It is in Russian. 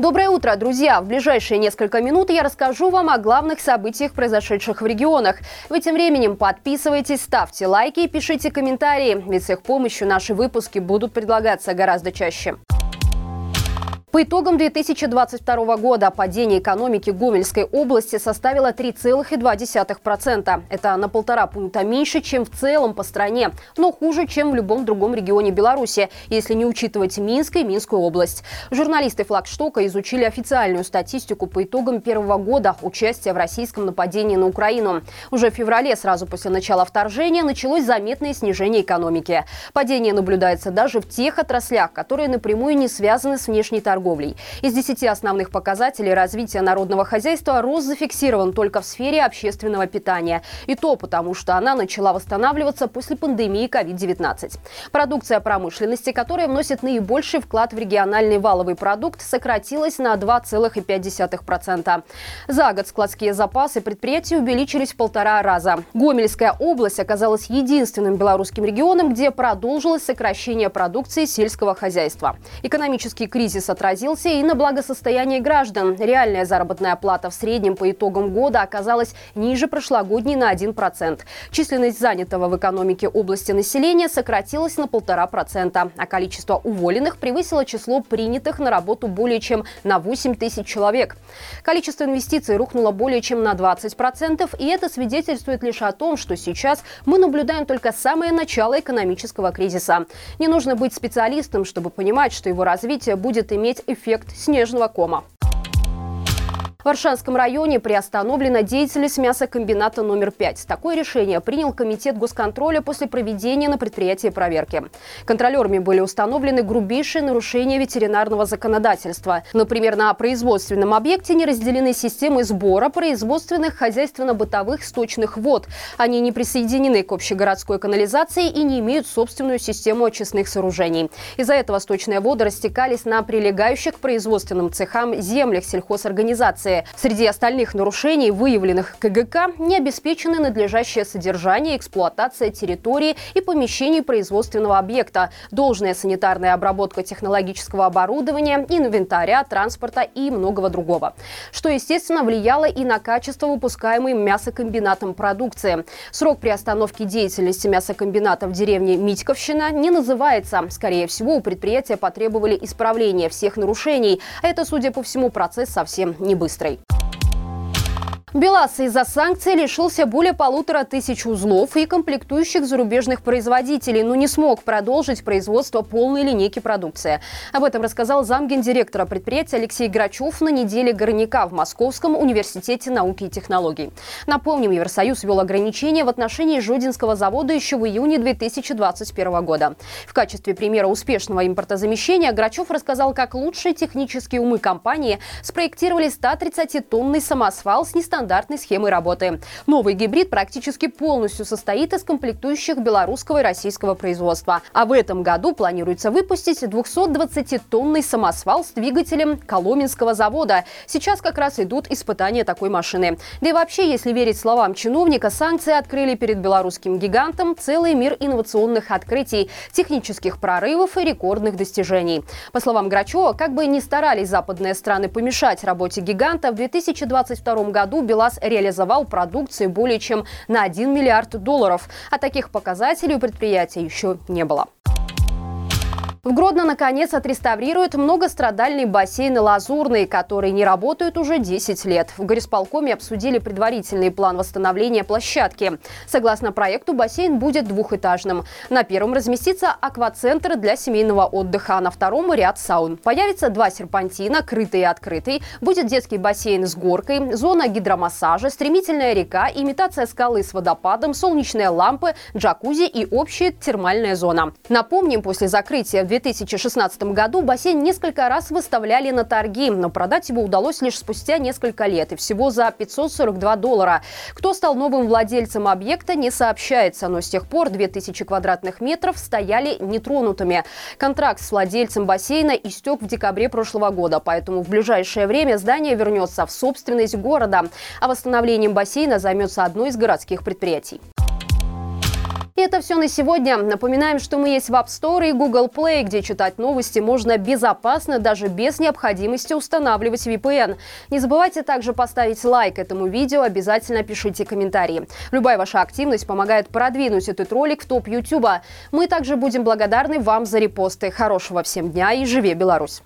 Доброе утро, друзья! В ближайшие несколько минут я расскажу вам о главных событиях, произошедших в регионах. Вы тем временем подписывайтесь, ставьте лайки и пишите комментарии, ведь с их помощью наши выпуски будут предлагаться гораздо чаще. По итогам 2022 года падение экономики Гомельской области составило 3,2%. Это на полтора пункта меньше, чем в целом по стране, но хуже, чем в любом другом регионе Беларуси, если не учитывать Минск и Минскую область. Журналисты флагштока изучили официальную статистику по итогам первого года участия в российском нападении на Украину. Уже в феврале, сразу после начала вторжения, началось заметное снижение экономики. Падение наблюдается даже в тех отраслях, которые напрямую не связаны с внешней торговлей торговлей. Из 10 основных показателей развития народного хозяйства рост зафиксирован только в сфере общественного питания. И то потому, что она начала восстанавливаться после пандемии COVID-19. Продукция промышленности, которая вносит наибольший вклад в региональный валовый продукт, сократилась на 2,5%. За год складские запасы предприятий увеличились в полтора раза. Гомельская область оказалась единственным белорусским регионом, где продолжилось сокращение продукции сельского хозяйства. Экономический кризис отразился отразился и на благосостояние граждан. Реальная заработная плата в среднем по итогам года оказалась ниже прошлогодней на 1%. Численность занятого в экономике области населения сократилась на 1,5%, а количество уволенных превысило число принятых на работу более чем на 8 тысяч человек. Количество инвестиций рухнуло более чем на 20%, и это свидетельствует лишь о том, что сейчас мы наблюдаем только самое начало экономического кризиса. Не нужно быть специалистом, чтобы понимать, что его развитие будет иметь эффект снежного кома. В Аршанском районе приостановлена деятельность мясокомбината номер 5. Такое решение принял Комитет госконтроля после проведения на предприятии проверки. Контролерами были установлены грубейшие нарушения ветеринарного законодательства. Например, на производственном объекте не разделены системы сбора производственных хозяйственно-бытовых сточных вод. Они не присоединены к общегородской канализации и не имеют собственную систему очистных сооружений. Из-за этого сточные воды растекались на прилегающих к производственным цехам землях сельхозорганизации инспекции. Среди остальных нарушений, выявленных КГК, не обеспечены надлежащее содержание, эксплуатация территории и помещений производственного объекта, должная санитарная обработка технологического оборудования, инвентаря, транспорта и многого другого. Что, естественно, влияло и на качество выпускаемой мясокомбинатом продукции. Срок приостановки деятельности мясокомбината в деревне Митьковщина не называется. Скорее всего, у предприятия потребовали исправления всех нарушений. А это, судя по всему, процесс совсем не быстрый mostrei. БелАЗ из-за санкций лишился более полутора тысяч узлов и комплектующих зарубежных производителей, но не смог продолжить производство полной линейки продукции. Об этом рассказал замгендиректора предприятия Алексей Грачев на неделе горняка в Московском университете науки и технологий. Напомним, Евросоюз ввел ограничения в отношении Жодинского завода еще в июне 2021 года. В качестве примера успешного импортозамещения Грачев рассказал, как лучшие технические умы компании спроектировали 130-тонный самосвал с нестандартным стандартной схемой работы. Новый гибрид практически полностью состоит из комплектующих белорусского и российского производства. А в этом году планируется выпустить 220-тонный самосвал с двигателем Коломенского завода. Сейчас как раз идут испытания такой машины. Да и вообще, если верить словам чиновника, санкции открыли перед белорусским гигантом целый мир инновационных открытий, технических прорывов и рекордных достижений. По словам Грачева, как бы ни старались западные страны помешать работе гиганта, в 2022 году БелАЗ реализовал продукции более чем на 1 миллиард долларов. А таких показателей у предприятия еще не было. В Гродно, наконец, отреставрируют многострадальный бассейн «Лазурный», который не работает уже 10 лет. В горисполкоме обсудили предварительный план восстановления площадки. Согласно проекту, бассейн будет двухэтажным. На первом разместится аквацентр для семейного отдыха, а на втором – ряд саун. Появится два серпантина, крытый и открытый. Будет детский бассейн с горкой, зона гидромассажа, стремительная река, имитация скалы с водопадом, солнечные лампы, джакузи и общая термальная зона. Напомним, после закрытия 2016 году бассейн несколько раз выставляли на торги, но продать его удалось лишь спустя несколько лет и всего за 542 доллара. Кто стал новым владельцем объекта, не сообщается, но с тех пор 2000 квадратных метров стояли нетронутыми. Контракт с владельцем бассейна истек в декабре прошлого года, поэтому в ближайшее время здание вернется в собственность города, а восстановлением бассейна займется одно из городских предприятий. Это все на сегодня. Напоминаем, что мы есть в App Store и Google Play, где читать новости можно безопасно, даже без необходимости устанавливать VPN. Не забывайте также поставить лайк этому видео, обязательно пишите комментарии. Любая ваша активность помогает продвинуть этот ролик в топ YouTube. Мы также будем благодарны вам за репосты. Хорошего всем дня и живи Беларусь!